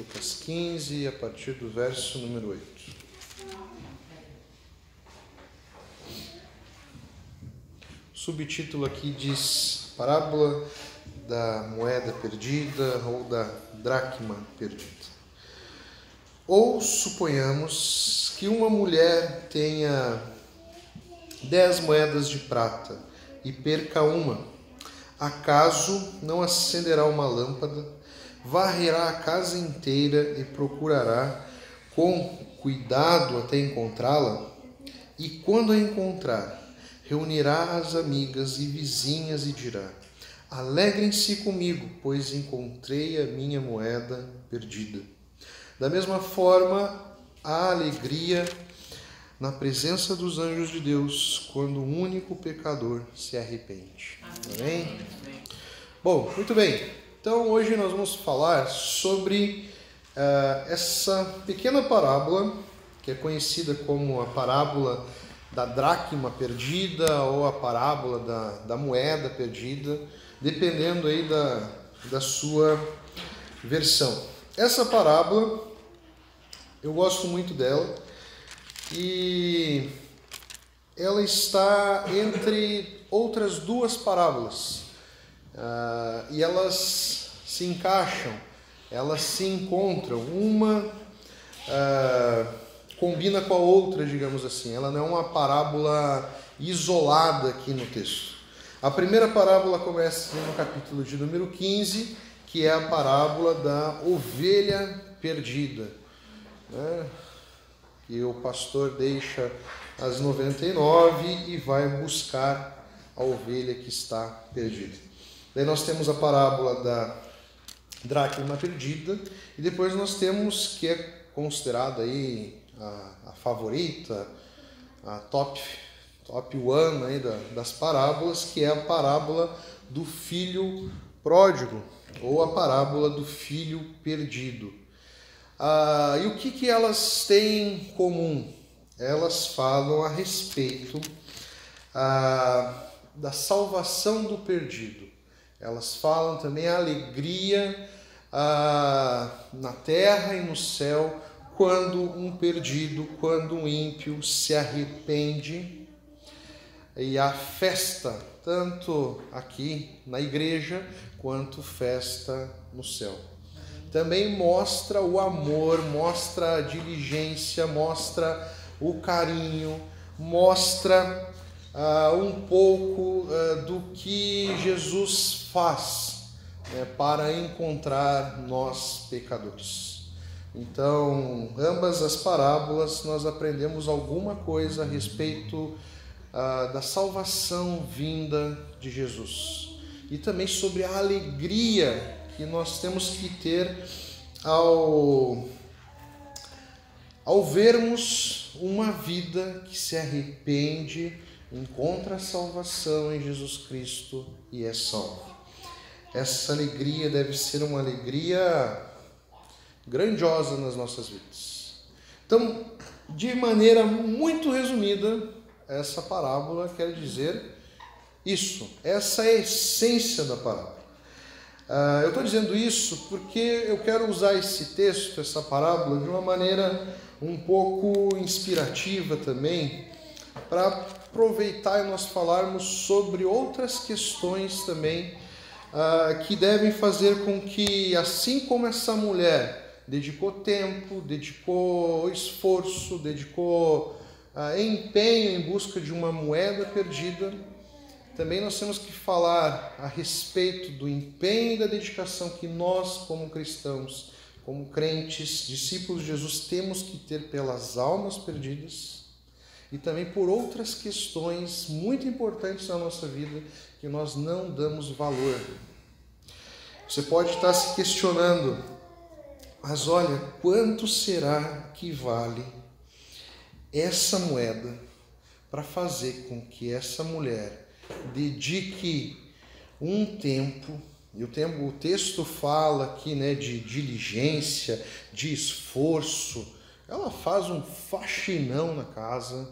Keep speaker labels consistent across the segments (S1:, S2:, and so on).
S1: Lucas 15, a partir do verso número 8. O subtítulo aqui diz Parábola da moeda perdida ou da dracma perdida. Ou suponhamos que uma mulher tenha dez moedas de prata e perca uma. Acaso não acenderá uma lâmpada, varrerá a casa inteira e procurará com cuidado até encontrá-la? E quando a encontrar, reunirá as amigas e vizinhas e dirá: Alegrem-se comigo, pois encontrei a minha moeda perdida. Da mesma forma, a alegria na presença dos anjos de Deus quando um único pecador se arrepende. Amém? Bom, muito bem. Então hoje nós vamos falar sobre uh, essa pequena parábola que é conhecida como a parábola da dracma perdida ou a parábola da, da moeda perdida, dependendo aí da, da sua versão. Essa parábola eu gosto muito dela e ela está entre outras duas parábolas uh, e elas se encaixam, elas se encontram. Uma uh, combina com a outra, digamos assim. Ela não é uma parábola isolada aqui no texto. A primeira parábola começa no capítulo de número 15, que é a parábola da ovelha perdida. Né? que o pastor deixa as 99 e vai buscar a ovelha que está perdida. Daí nós temos a parábola da dracma perdida e depois nós temos que é considerada aí a, a favorita, a top top one aí da, das parábolas, que é a parábola do filho pródigo ou a parábola do filho perdido. Ah, e o que, que elas têm em comum? Elas falam a respeito ah, da salvação do perdido. Elas falam também a alegria ah, na terra e no céu quando um perdido, quando um ímpio se arrepende. E a festa, tanto aqui na igreja, quanto festa no céu também mostra o amor, mostra a diligência, mostra o carinho, mostra uh, um pouco uh, do que Jesus faz né, para encontrar nós pecadores. Então, ambas as parábolas nós aprendemos alguma coisa a respeito uh, da salvação vinda de Jesus e também sobre a alegria que nós temos que ter ao, ao vermos uma vida que se arrepende, encontra a salvação em Jesus Cristo e é salvo. Essa alegria deve ser uma alegria grandiosa nas nossas vidas. Então, de maneira muito resumida, essa parábola quer dizer isso, essa é a essência da parábola. Uh, eu estou dizendo isso porque eu quero usar esse texto, essa parábola, de uma maneira um pouco inspirativa também, para aproveitar e nós falarmos sobre outras questões também uh, que devem fazer com que, assim como essa mulher dedicou tempo, dedicou esforço, dedicou uh, empenho em busca de uma moeda perdida, também nós temos que falar a respeito do empenho e da dedicação que nós, como cristãos, como crentes, discípulos de Jesus, temos que ter pelas almas perdidas e também por outras questões muito importantes na nossa vida que nós não damos valor. Você pode estar se questionando, mas olha, quanto será que vale essa moeda para fazer com que essa mulher dedique um tempo, e o, tempo, o texto fala aqui né, de diligência, de esforço, ela faz um faxinão na casa.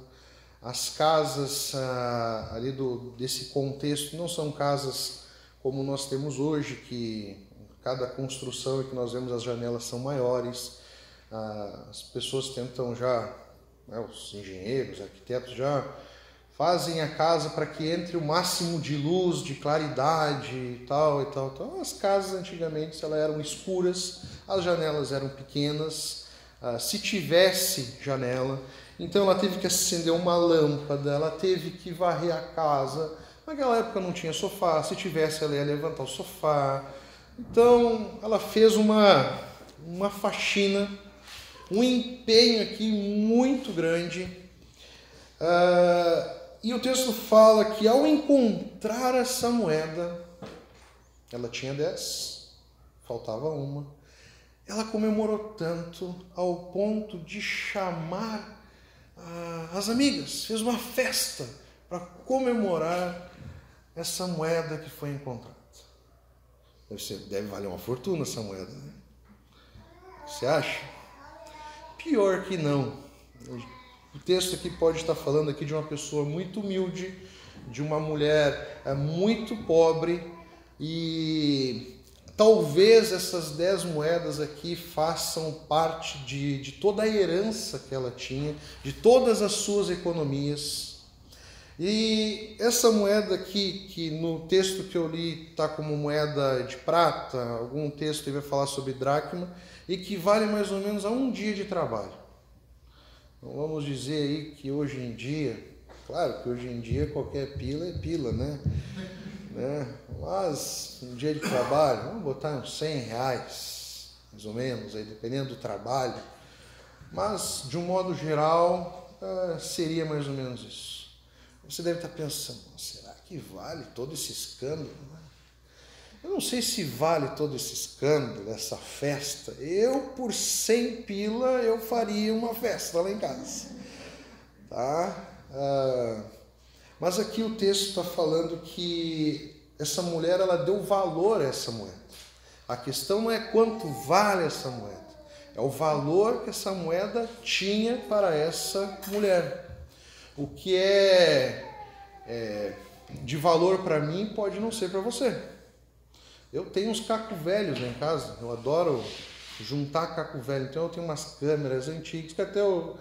S1: As casas ah, ali do, desse contexto não são casas como nós temos hoje, que cada construção que nós vemos as janelas são maiores, as pessoas tentam já, né, os engenheiros, arquitetos já fazem a casa para que entre o máximo de luz, de claridade e tal e tal. Então, as casas antigamente elas eram escuras, as janelas eram pequenas. Ah, se tivesse janela, então ela teve que acender uma lâmpada, ela teve que varrer a casa. Naquela época não tinha sofá, se tivesse ela ia levantar o sofá. Então ela fez uma, uma faxina, um empenho aqui muito grande. Uh, e o texto fala que ao encontrar essa moeda, ela tinha dez, faltava uma. Ela comemorou tanto ao ponto de chamar as amigas, fez uma festa para comemorar essa moeda que foi encontrada. Deve, ser, deve valer uma fortuna essa moeda, né? Você acha? Pior que não. O texto aqui pode estar falando aqui de uma pessoa muito humilde, de uma mulher é, muito pobre e talvez essas dez moedas aqui façam parte de, de toda a herança que ela tinha, de todas as suas economias. E essa moeda aqui, que no texto que eu li está como moeda de prata, algum texto vai falar sobre dracma, equivale mais ou menos a um dia de trabalho. Então vamos dizer aí que hoje em dia, claro que hoje em dia qualquer pila é pila, né? Né? Mas um dia de trabalho, vamos botar uns 100 reais, mais ou menos, aí, dependendo do trabalho. Mas, de um modo geral, uh, seria mais ou menos isso. Você deve estar pensando, será que vale todo esse escândalo? Eu não sei se vale todo esse escândalo, essa festa. Eu, por 100 pila, eu faria uma festa lá em casa. Tá? Ah, mas aqui o texto está falando que essa mulher ela deu valor a essa moeda. A questão não é quanto vale essa moeda, é o valor que essa moeda tinha para essa mulher. O que é, é de valor para mim pode não ser para você. Eu tenho uns caco velhos em casa, eu adoro juntar caco velho, então eu tenho umas câmeras antigas que até eu,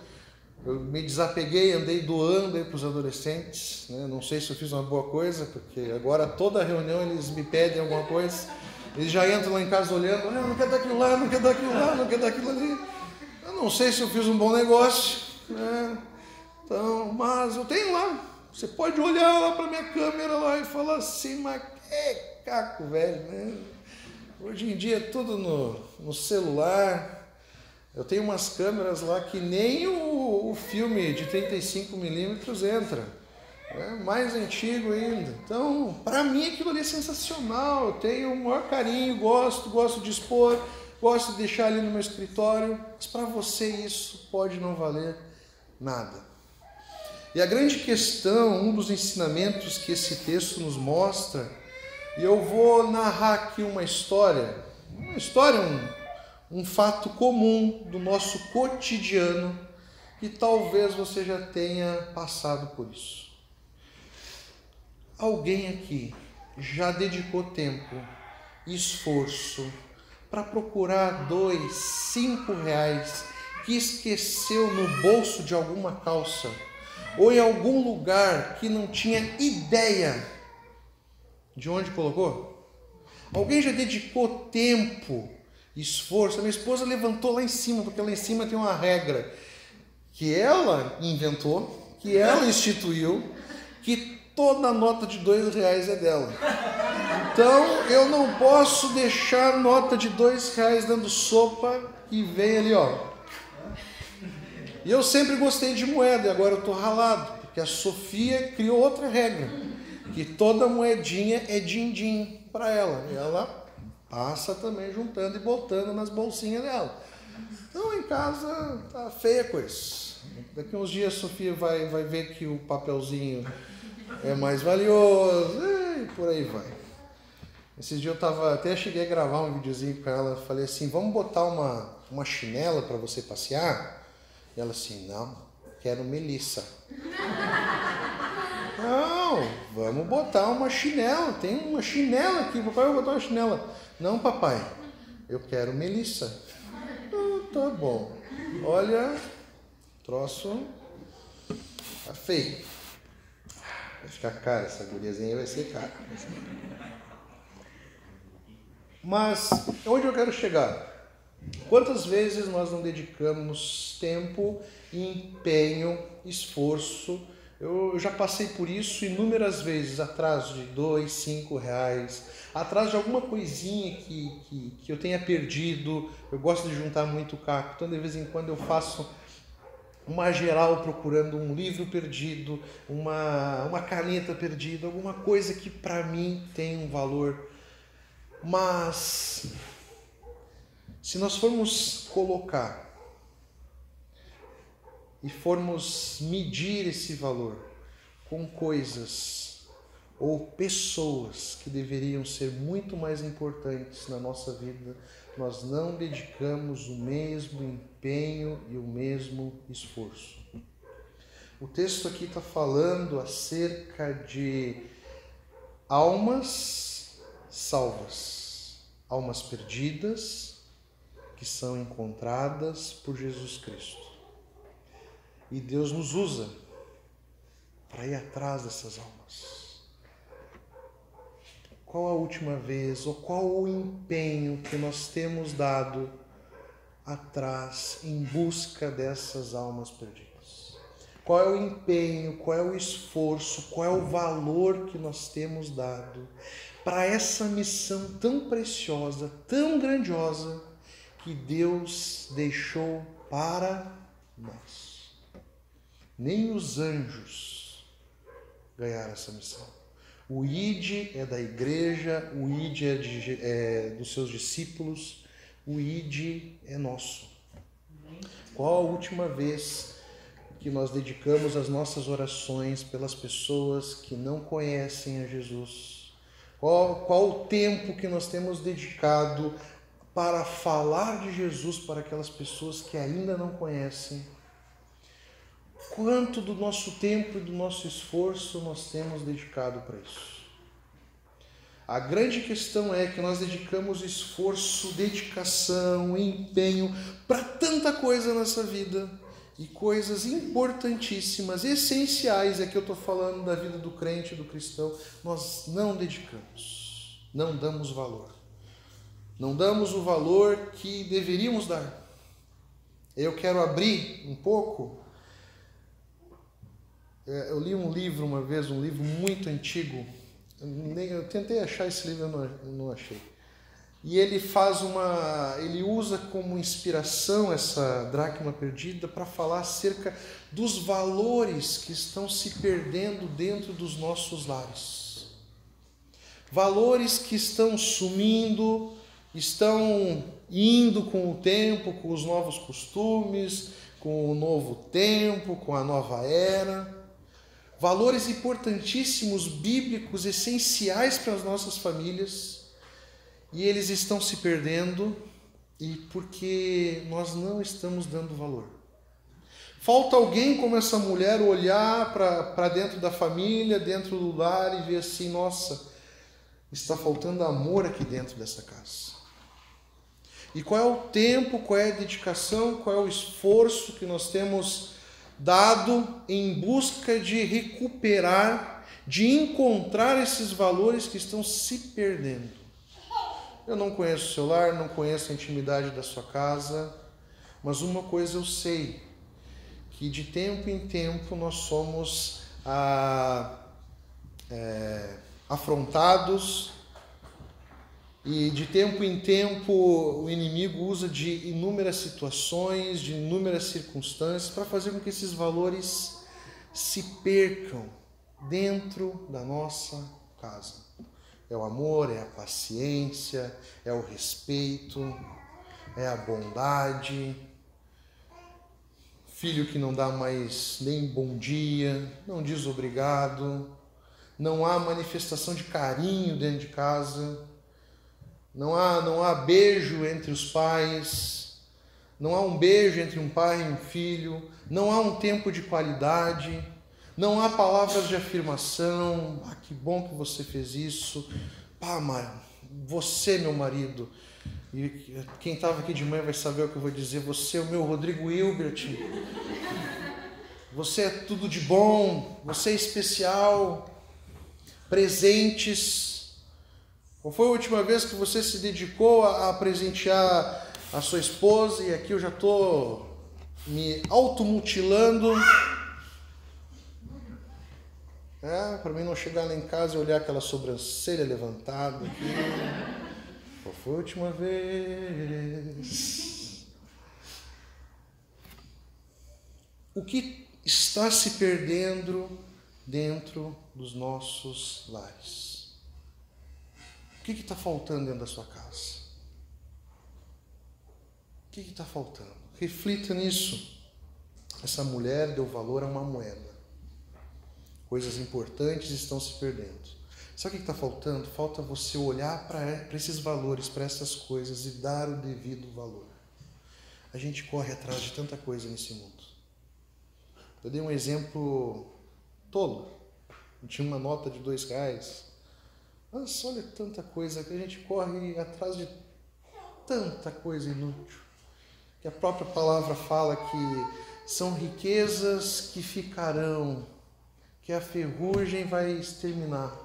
S1: eu me desapeguei, andei doando para os adolescentes. Né? Não sei se eu fiz uma boa coisa, porque agora toda reunião eles me pedem alguma coisa. Eles já entram lá em casa olhando, ah, não quer dar aquilo lá, não quer dar aquilo lá, não quer dar ali. Eu não sei se eu fiz um bom negócio, né? Então, mas eu tenho lá. Você pode olhar lá para minha câmera lá e falar assim, mas que caco velho, né? Hoje em dia é tudo no, no celular. Eu tenho umas câmeras lá que nem o, o filme de 35mm entra. É mais antigo ainda. Então, para mim aquilo ali é sensacional. Eu tenho o maior carinho, gosto, gosto de expor, gosto de deixar ali no meu escritório. Mas para você isso pode não valer nada. E a grande questão, um dos ensinamentos que esse texto nos mostra, e eu vou narrar aqui uma história, uma história, um, um fato comum do nosso cotidiano, que talvez você já tenha passado por isso. Alguém aqui já dedicou tempo, esforço para procurar dois, cinco reais que esqueceu no bolso de alguma calça ou em algum lugar que não tinha ideia de onde colocou? Alguém já dedicou tempo, esforço? A minha esposa levantou lá em cima, porque lá em cima tem uma regra que ela inventou, que ela instituiu, que toda nota de dois reais é dela. Então eu não posso deixar nota de dois reais dando sopa e vem ali, ó. E eu sempre gostei de moeda, e agora eu estou ralado, porque a Sofia criou outra regra que toda moedinha é din-din para ela. E ela passa também juntando e botando nas bolsinhas dela. Então em casa tá feia coisa. Daqui uns dias a Sofia vai, vai ver que o papelzinho é mais valioso e por aí vai. Esses dias eu tava, até cheguei a gravar um videozinho com ela, falei assim, vamos botar uma, uma chinela para você passear? E ela assim, não, quero Melissa. Não, vamos botar uma chinela. Tem uma chinela aqui. Papai, vou botar uma chinela. Não, papai. Eu quero Melissa. Ah, tá bom. Olha, troço. Tá feio. Vai ficar cara, essa guriazinha vai ser cara. Mas onde eu quero chegar? Quantas vezes nós não dedicamos tempo, empenho, esforço? Eu já passei por isso inúmeras vezes, atrás de dois, cinco reais, atrás de alguma coisinha que, que, que eu tenha perdido. Eu gosto de juntar muito caco, então de vez em quando eu faço uma geral procurando um livro perdido, uma, uma caneta perdida, alguma coisa que para mim tem um valor. Mas se nós formos colocar e formos medir esse valor com coisas ou pessoas que deveriam ser muito mais importantes na nossa vida, nós não dedicamos o mesmo empenho e o mesmo esforço. O texto aqui está falando acerca de almas salvas, almas perdidas que são encontradas por Jesus Cristo. E Deus nos usa para ir atrás dessas almas. Qual a última vez ou qual o empenho que nós temos dado atrás em busca dessas almas perdidas? Qual é o empenho, qual é o esforço, qual é o valor que nós temos dado para essa missão tão preciosa, tão grandiosa que Deus deixou para nós? Nem os anjos ganharam essa missão. O ID é da igreja, o ID é, de, é dos seus discípulos, o ID é nosso. Qual a última vez que nós dedicamos as nossas orações pelas pessoas que não conhecem a Jesus? Qual, qual o tempo que nós temos dedicado para falar de Jesus para aquelas pessoas que ainda não conhecem? Quanto do nosso tempo e do nosso esforço nós temos dedicado para isso? A grande questão é que nós dedicamos esforço, dedicação, empenho para tanta coisa nessa vida e coisas importantíssimas, essenciais, é que eu estou falando da vida do crente, do cristão, nós não dedicamos, não damos valor. Não damos o valor que deveríamos dar. Eu quero abrir um pouco eu li um livro uma vez, um livro muito antigo. Eu tentei achar esse livro, eu não, achei. E ele faz uma, ele usa como inspiração essa dracma perdida para falar acerca dos valores que estão se perdendo dentro dos nossos lares. Valores que estão sumindo, estão indo com o tempo, com os novos costumes, com o novo tempo, com a nova era valores importantíssimos, bíblicos, essenciais para as nossas famílias, e eles estão se perdendo e porque nós não estamos dando valor. Falta alguém como essa mulher olhar para dentro da família, dentro do lar e ver assim: nossa, está faltando amor aqui dentro dessa casa. E qual é o tempo, qual é a dedicação, qual é o esforço que nós temos dado em busca de recuperar, de encontrar esses valores que estão se perdendo. Eu não conheço o seu lar, não conheço a intimidade da sua casa, mas uma coisa eu sei, que de tempo em tempo nós somos ah, é, afrontados e de tempo em tempo o inimigo usa de inúmeras situações, de inúmeras circunstâncias para fazer com que esses valores se percam dentro da nossa casa. É o amor, é a paciência, é o respeito, é a bondade. Filho que não dá mais nem bom dia, não diz obrigado, não há manifestação de carinho dentro de casa não há, não há beijo entre os pais, não há um beijo entre um pai e um filho, não há um tempo de qualidade, Não há palavras de afirmação. Ah, que bom que você fez isso. Pá, mas você, meu marido. E quem estava aqui de manhã vai saber o que eu vou dizer. Você é o meu Rodrigo Hilbert. Você é tudo de bom. Você é especial. Presentes. Qual foi a última vez que você se dedicou a, a presentear a sua esposa? E aqui eu já estou me automutilando é, para mim não chegar lá em casa e olhar aquela sobrancelha levantada aqui. Qual foi a última vez? O que está se perdendo dentro dos nossos lares? Que está faltando dentro da sua casa? O que está faltando? Reflita nisso. Essa mulher deu valor a uma moeda. Coisas importantes estão se perdendo. Sabe o que está faltando? Falta você olhar para esses valores, para essas coisas e dar o devido valor. A gente corre atrás de tanta coisa nesse mundo. Eu dei um exemplo tolo. Eu tinha uma nota de dois reais. Olha tanta coisa que a gente corre atrás de tanta coisa inútil. Que a própria palavra fala que são riquezas que ficarão que a ferrugem vai exterminar.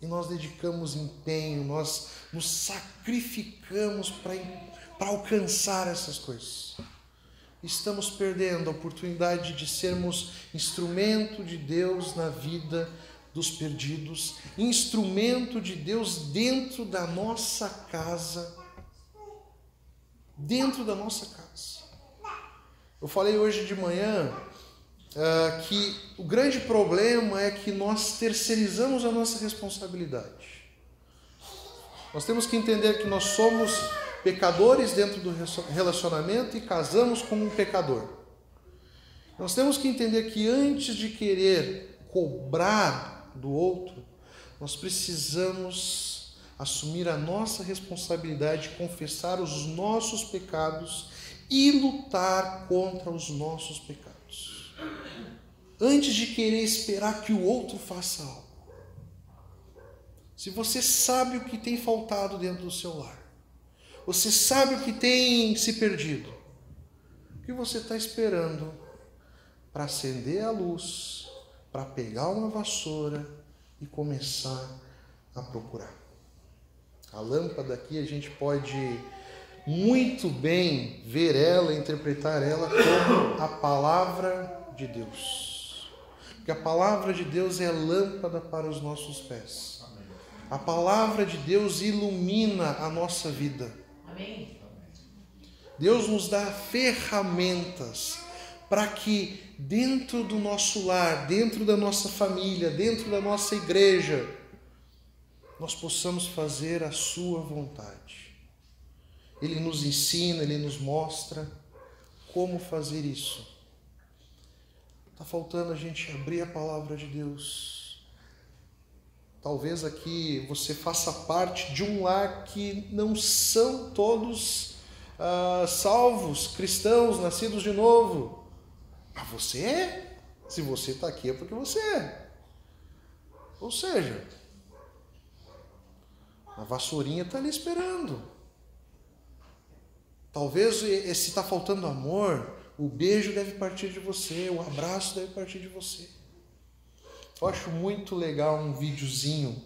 S1: E nós dedicamos empenho, nós nos sacrificamos para alcançar essas coisas. Estamos perdendo a oportunidade de sermos instrumento de Deus na vida dos perdidos, instrumento de Deus dentro da nossa casa. Dentro da nossa casa. Eu falei hoje de manhã uh, que o grande problema é que nós terceirizamos a nossa responsabilidade. Nós temos que entender que nós somos pecadores dentro do relacionamento e casamos com um pecador. Nós temos que entender que antes de querer cobrar do outro, nós precisamos assumir a nossa responsabilidade, confessar os nossos pecados e lutar contra os nossos pecados antes de querer esperar que o outro faça algo. Se você sabe o que tem faltado dentro do seu lar, você sabe o que tem se perdido, o que você está esperando para acender a luz, para pegar uma vassoura e começar a procurar? A lâmpada aqui a gente pode muito bem ver ela, interpretar ela como a palavra de Deus. Porque a palavra de Deus é lâmpada para os nossos pés. A palavra de Deus ilumina a nossa vida. Deus nos dá ferramentas para que dentro do nosso lar, dentro da nossa família, dentro da nossa igreja, nós possamos fazer a sua vontade. Ele nos ensina, ele nos mostra como fazer isso. Está faltando a gente abrir a palavra de Deus. Talvez aqui você faça parte de um lar que não são todos ah, salvos, cristãos, nascidos de novo. Mas você é. Se você está aqui é porque você é. Ou seja, a vassourinha está ali esperando. Talvez se está faltando amor, o beijo deve partir de você, o abraço deve partir de você. Eu acho muito legal um videozinho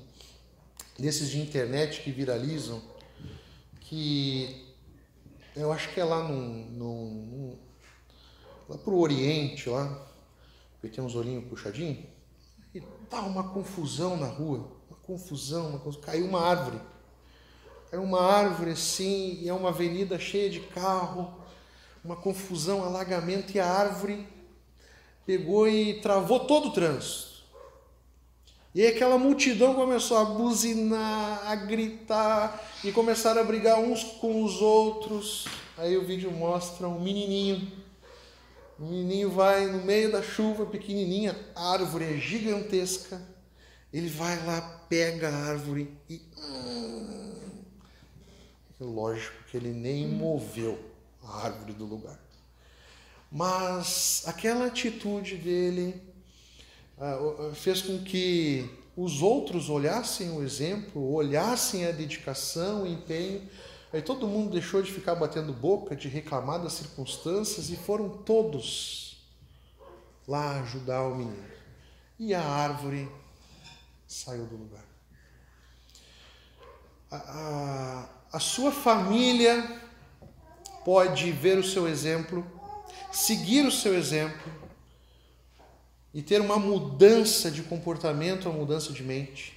S1: desses de internet que viralizam, que eu acho que é lá no, no, lá pro Oriente, lá, porque tem uns olhinhos puxadinhos, e tá uma confusão na rua, uma confusão, uma confusão. caiu uma árvore. Caiu uma árvore assim, e é uma avenida cheia de carro, uma confusão, alagamento e a árvore pegou e travou todo o trânsito. E aí aquela multidão começou a buzinar, a gritar e começaram a brigar uns com os outros. Aí o vídeo mostra um menininho. O menininho vai no meio da chuva, pequenininha, a árvore é gigantesca. Ele vai lá, pega a árvore e. Hum, lógico que ele nem moveu a árvore do lugar. Mas aquela atitude dele ah, fez com que os outros olhassem o exemplo, olhassem a dedicação, o empenho. Aí todo mundo deixou de ficar batendo boca, de reclamar das circunstâncias e foram todos lá ajudar o menino. E a árvore saiu do lugar. A, a, a sua família pode ver o seu exemplo, seguir o seu exemplo e ter uma mudança de comportamento, uma mudança de mente.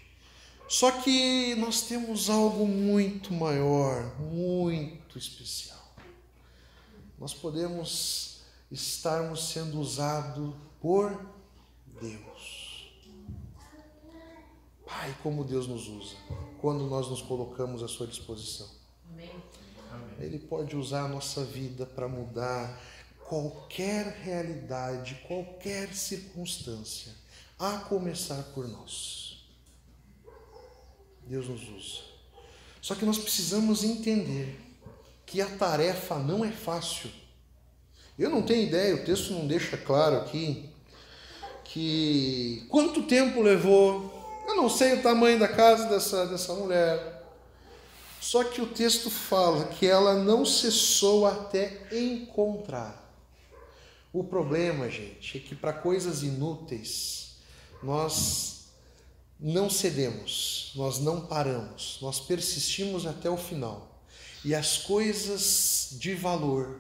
S1: Só que nós temos algo muito maior, muito especial. Nós podemos estarmos sendo usados por Deus. Pai, como Deus nos usa quando nós nos colocamos à sua disposição. Amém. Ele pode usar a nossa vida para mudar qualquer realidade, qualquer circunstância, a começar por nós. Deus nos usa. Só que nós precisamos entender que a tarefa não é fácil. Eu não tenho ideia, o texto não deixa claro aqui que quanto tempo levou. Eu não sei o tamanho da casa dessa, dessa mulher. Só que o texto fala que ela não cessou até encontrar. O problema, gente, é que para coisas inúteis nós não cedemos, nós não paramos, nós persistimos até o final. E as coisas de valor,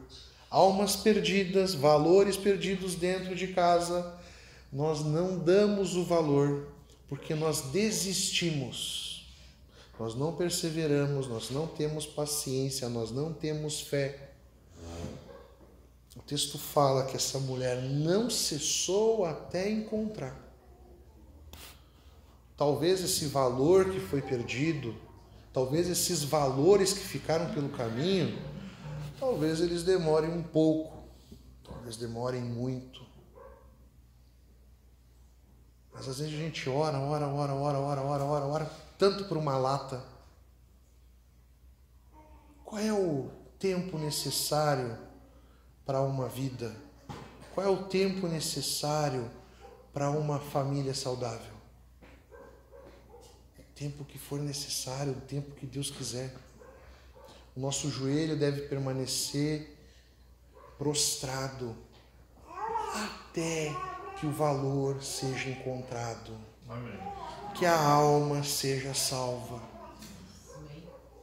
S1: almas perdidas, valores perdidos dentro de casa, nós não damos o valor porque nós desistimos. Nós não perseveramos, nós não temos paciência, nós não temos fé. O texto fala que essa mulher não cessou até encontrar. Talvez esse valor que foi perdido, talvez esses valores que ficaram pelo caminho, talvez eles demorem um pouco, talvez demorem muito. Mas às vezes a gente ora, ora, ora, ora, ora, ora, ora, ora, tanto por uma lata. Qual é o tempo necessário para uma vida? Qual é o tempo necessário para uma família saudável? Tempo que for necessário, o tempo que Deus quiser. O nosso joelho deve permanecer prostrado até que o valor seja encontrado. Amém. Que a alma seja salva.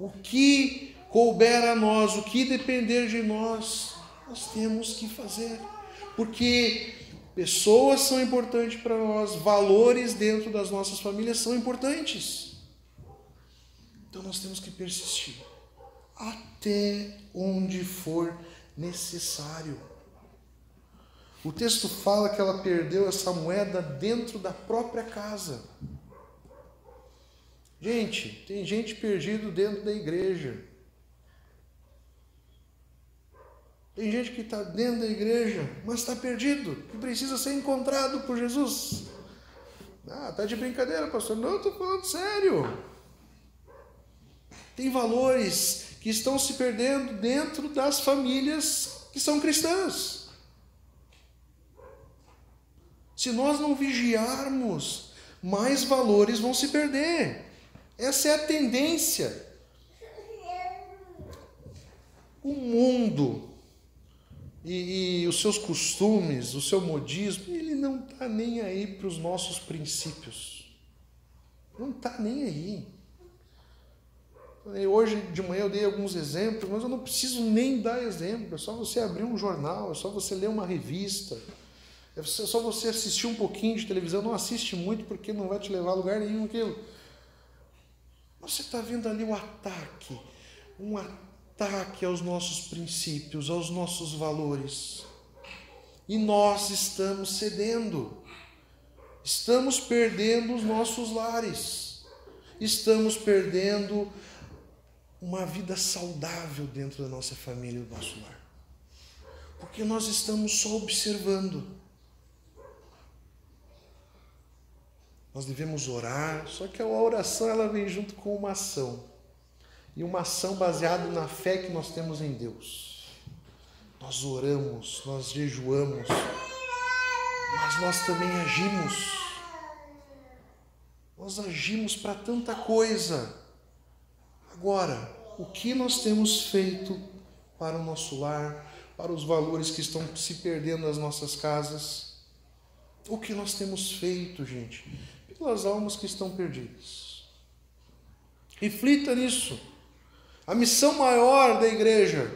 S1: O que couber a nós, o que depender de nós, nós temos que fazer. Porque pessoas são importantes para nós, valores dentro das nossas famílias são importantes. Então nós temos que persistir até onde for necessário. O texto fala que ela perdeu essa moeda dentro da própria casa. Gente, tem gente perdido dentro da igreja. Tem gente que está dentro da igreja, mas está perdido, que precisa ser encontrado por Jesus. Ah, tá de brincadeira, pastor. Não, estou falando sério. Tem valores que estão se perdendo dentro das famílias que são cristãs. Se nós não vigiarmos, mais valores vão se perder. Essa é a tendência. O mundo e, e os seus costumes, o seu modismo, ele não está nem aí para os nossos princípios. Não está nem aí. Hoje de manhã eu dei alguns exemplos, mas eu não preciso nem dar exemplo. É só você abrir um jornal, é só você ler uma revista, é só você assistir um pouquinho de televisão. Não assiste muito porque não vai te levar a lugar nenhum aquilo. Você está vendo ali um ataque, um ataque ataque aos nossos princípios, aos nossos valores. E nós estamos cedendo, estamos perdendo os nossos lares, estamos perdendo uma vida saudável dentro da nossa família e do nosso lar. Porque nós estamos só observando. Nós devemos orar, só que a oração ela vem junto com uma ação e uma ação baseada na fé que nós temos em Deus. Nós oramos, nós jejuamos, mas nós também agimos. Nós agimos para tanta coisa. Agora, o que nós temos feito para o nosso lar, para os valores que estão se perdendo nas nossas casas? O que nós temos feito, gente, pelas almas que estão perdidas? Reflita nisso. A missão maior da igreja,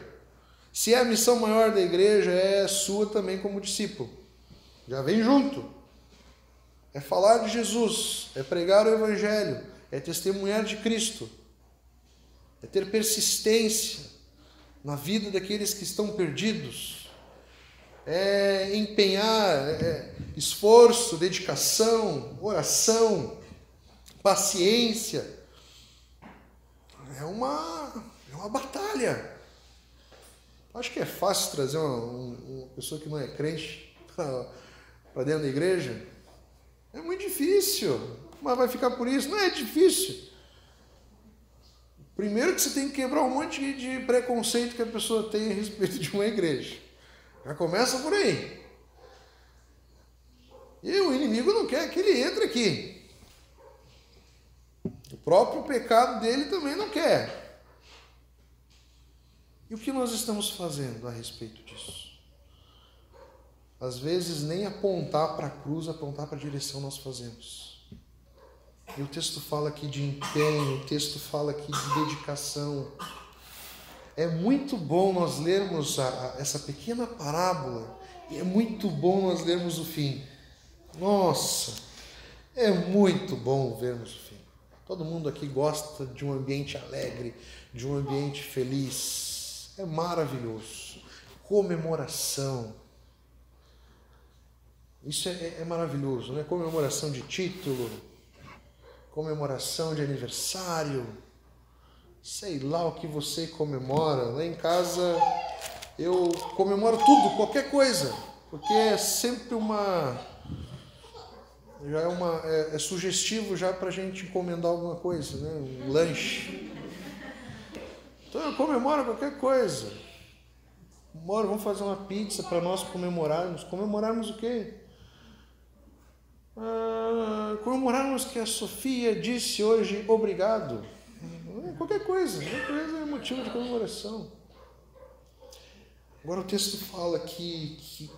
S1: se é a missão maior da igreja, é sua também como discípulo. Já vem junto. É falar de Jesus, é pregar o Evangelho, é testemunhar de Cristo, é ter persistência na vida daqueles que estão perdidos, é empenhar é esforço, dedicação, oração, paciência é uma, é uma batalha. Acho que é fácil trazer uma, uma pessoa que não é crente para dentro da igreja. É muito difícil, mas vai ficar por isso. Não é difícil. Primeiro que você tem que quebrar um monte de preconceito que a pessoa tem a respeito de uma igreja. Já começa por aí. E o inimigo não quer que ele entre aqui. Próprio pecado dele também não quer. E o que nós estamos fazendo a respeito disso? Às vezes, nem apontar para a cruz, apontar para a direção nós fazemos. E o texto fala aqui de empenho, o texto fala aqui de dedicação. É muito bom nós lermos a, a, essa pequena parábola, e é muito bom nós lermos o fim. Nossa, é muito bom vermos o fim. Todo mundo aqui gosta de um ambiente alegre, de um ambiente feliz. É maravilhoso. Comemoração. Isso é, é maravilhoso, né? Comemoração de título, comemoração de aniversário, sei lá o que você comemora. Lá em casa eu comemoro tudo, qualquer coisa, porque é sempre uma já é, uma, é, é sugestivo já para a gente encomendar alguma coisa, né? um lanche. Então eu comemoro qualquer coisa. Bora, vamos fazer uma pizza para nós comemorarmos. Comemorarmos o quê? Ah, comemorarmos que a Sofia disse hoje obrigado. É, qualquer coisa, qualquer coisa é motivo de comemoração. Agora o texto fala que, que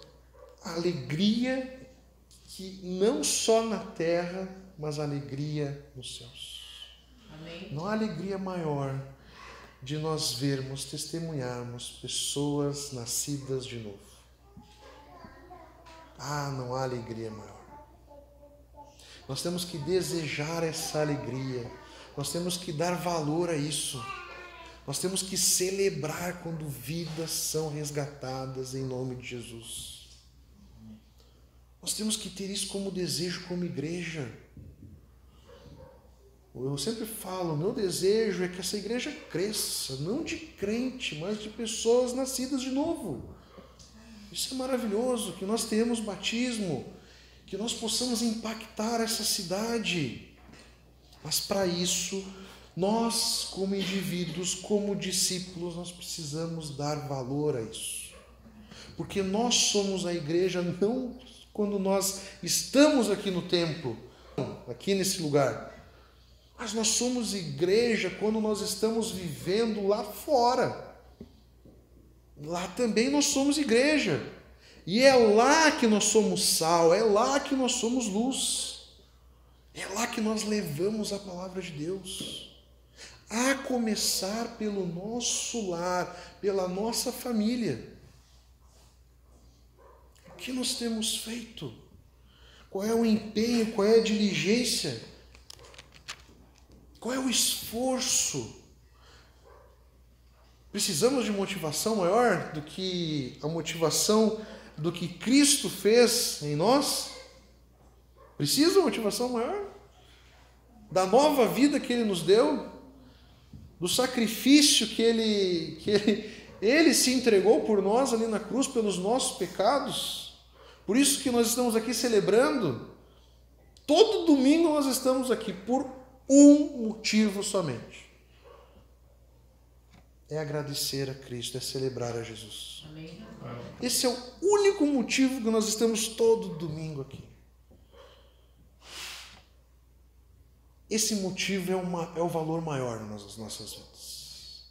S1: a alegria que não só na terra, mas alegria nos céus. Amém. Não há alegria maior de nós vermos, testemunharmos pessoas nascidas de novo. Ah, não há alegria maior. Nós temos que desejar essa alegria. Nós temos que dar valor a isso. Nós temos que celebrar quando vidas são resgatadas em nome de Jesus. Nós temos que ter isso como desejo, como igreja. Eu sempre falo, meu desejo é que essa igreja cresça, não de crente, mas de pessoas nascidas de novo. Isso é maravilhoso, que nós tenhamos batismo, que nós possamos impactar essa cidade. Mas para isso, nós, como indivíduos, como discípulos, nós precisamos dar valor a isso. Porque nós somos a igreja não quando nós estamos aqui no templo, aqui nesse lugar. Mas nós somos igreja quando nós estamos vivendo lá fora. Lá também nós somos igreja. E é lá que nós somos sal, é lá que nós somos luz. É lá que nós levamos a palavra de Deus. A começar pelo nosso lar, pela nossa família que nós temos feito? Qual é o empenho? Qual é a diligência? Qual é o esforço? Precisamos de motivação maior do que a motivação do que Cristo fez em nós? Precisa de motivação maior? Da nova vida que Ele nos deu? Do sacrifício que Ele, que ele, ele se entregou por nós ali na cruz pelos nossos pecados? Por isso que nós estamos aqui celebrando. Todo domingo nós estamos aqui por um motivo somente. É agradecer a Cristo, é celebrar a Jesus. Amém. Esse é o único motivo que nós estamos todo domingo aqui. esse motivo é, uma, é o valor maior nas nossas vidas.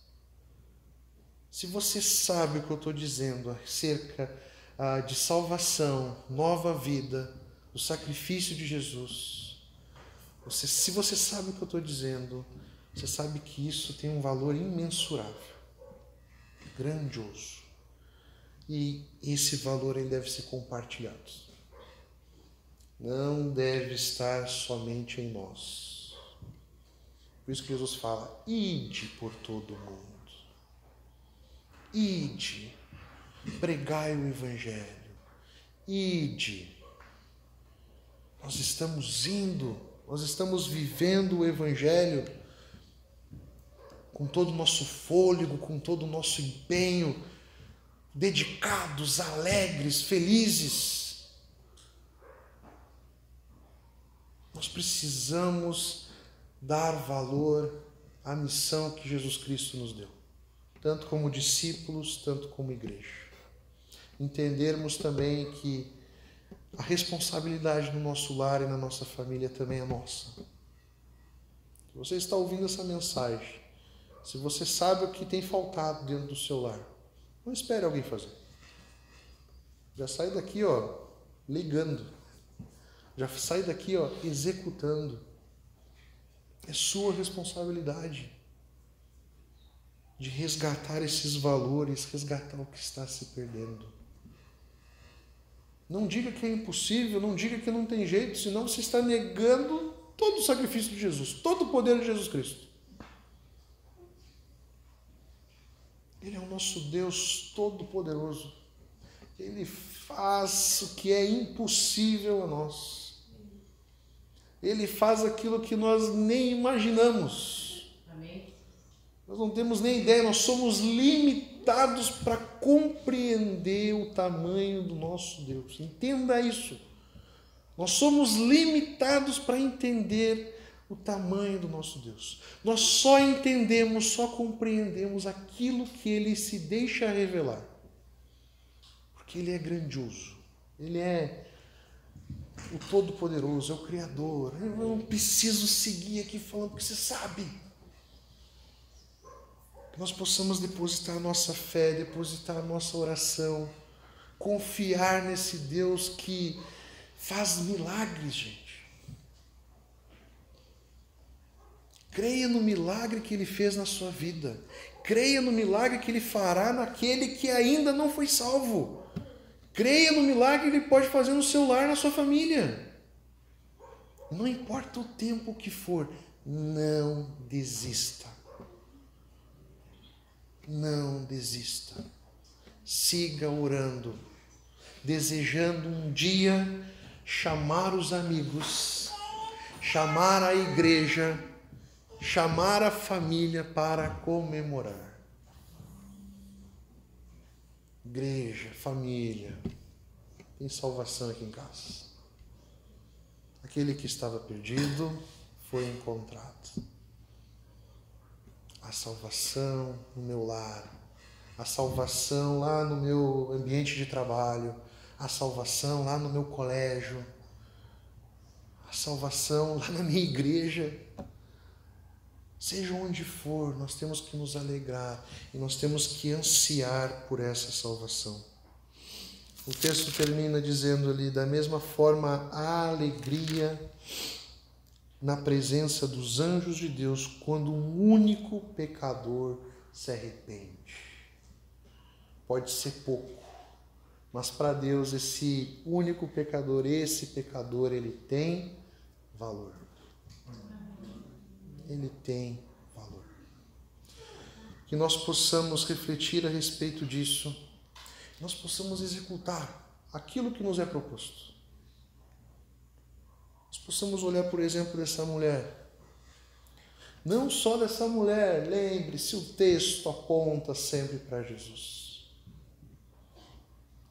S1: Se você sabe o que eu estou dizendo acerca de salvação, nova vida, o sacrifício de Jesus, você, se você sabe o que eu estou dizendo, você sabe que isso tem um valor imensurável, grandioso. E esse valor ele deve ser compartilhado. Não deve estar somente em nós por isso que Jesus fala: ide por todo o mundo. Ide, pregai o Evangelho. Ide. Nós estamos indo, nós estamos vivendo o Evangelho com todo o nosso fôlego, com todo o nosso empenho, dedicados, alegres, felizes. Nós precisamos dar valor à missão que Jesus Cristo nos deu, tanto como discípulos, tanto como igreja. Entendermos também que a responsabilidade no nosso lar e na nossa família também é nossa. Se você está ouvindo essa mensagem, se você sabe o que tem faltado dentro do seu lar, não espere alguém fazer. Já sai daqui, ó, ligando. Já sai daqui, ó, executando é sua responsabilidade de resgatar esses valores, resgatar o que está se perdendo. Não diga que é impossível, não diga que não tem jeito, senão você está negando todo o sacrifício de Jesus, todo o poder de Jesus Cristo. Ele é o nosso Deus todo-poderoso. Ele faz o que é impossível a nós. Ele faz aquilo que nós nem imaginamos. Amém. Nós não temos nem ideia, nós somos limitados para compreender o tamanho do nosso Deus. Entenda isso. Nós somos limitados para entender o tamanho do nosso Deus. Nós só entendemos, só compreendemos aquilo que ele se deixa revelar. Porque ele é grandioso. Ele é o Todo-Poderoso, é o Criador. Eu não preciso seguir aqui falando que você sabe. Que nós possamos depositar nossa fé, depositar nossa oração, confiar nesse Deus que faz milagres, gente. Creia no milagre que ele fez na sua vida. Creia no milagre que ele fará naquele que ainda não foi salvo. Creia no milagre que Ele pode fazer no seu lar, na sua família. Não importa o tempo que for, não desista. Não desista. Siga orando, desejando um dia chamar os amigos, chamar a igreja, chamar a família para comemorar. igreja, família, tem salvação aqui em casa. Aquele que estava perdido foi encontrado. A salvação no meu lar, a salvação lá no meu ambiente de trabalho, a salvação lá no meu colégio, a salvação lá na minha igreja. Seja onde for, nós temos que nos alegrar e nós temos que ansiar por essa salvação. O texto termina dizendo ali: da mesma forma, a alegria na presença dos anjos de Deus quando um único pecador se arrepende. Pode ser pouco, mas para Deus esse único pecador, esse pecador, ele tem valor ele tem valor. Que nós possamos refletir a respeito disso, nós possamos executar aquilo que nos é proposto. Nós possamos olhar, por exemplo, dessa mulher. Não só dessa mulher, lembre-se, o texto aponta sempre para Jesus.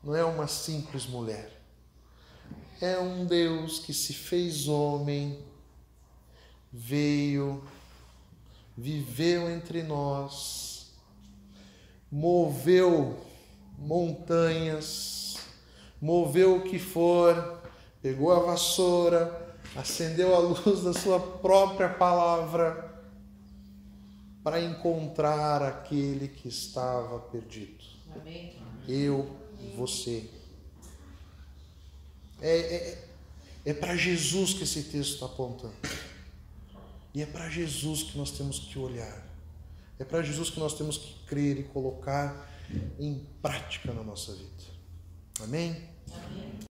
S1: Não é uma simples mulher. É um Deus que se fez homem veio, viveu entre nós, moveu montanhas, moveu o que for, pegou a vassoura, acendeu a luz da sua própria palavra para encontrar aquele que estava perdido.
S2: Amém.
S1: Eu, você. É, é, é para Jesus que esse texto está apontando. E é para Jesus que nós temos que olhar. É para Jesus que nós temos que crer e colocar em prática na nossa vida. Amém?
S2: Amém.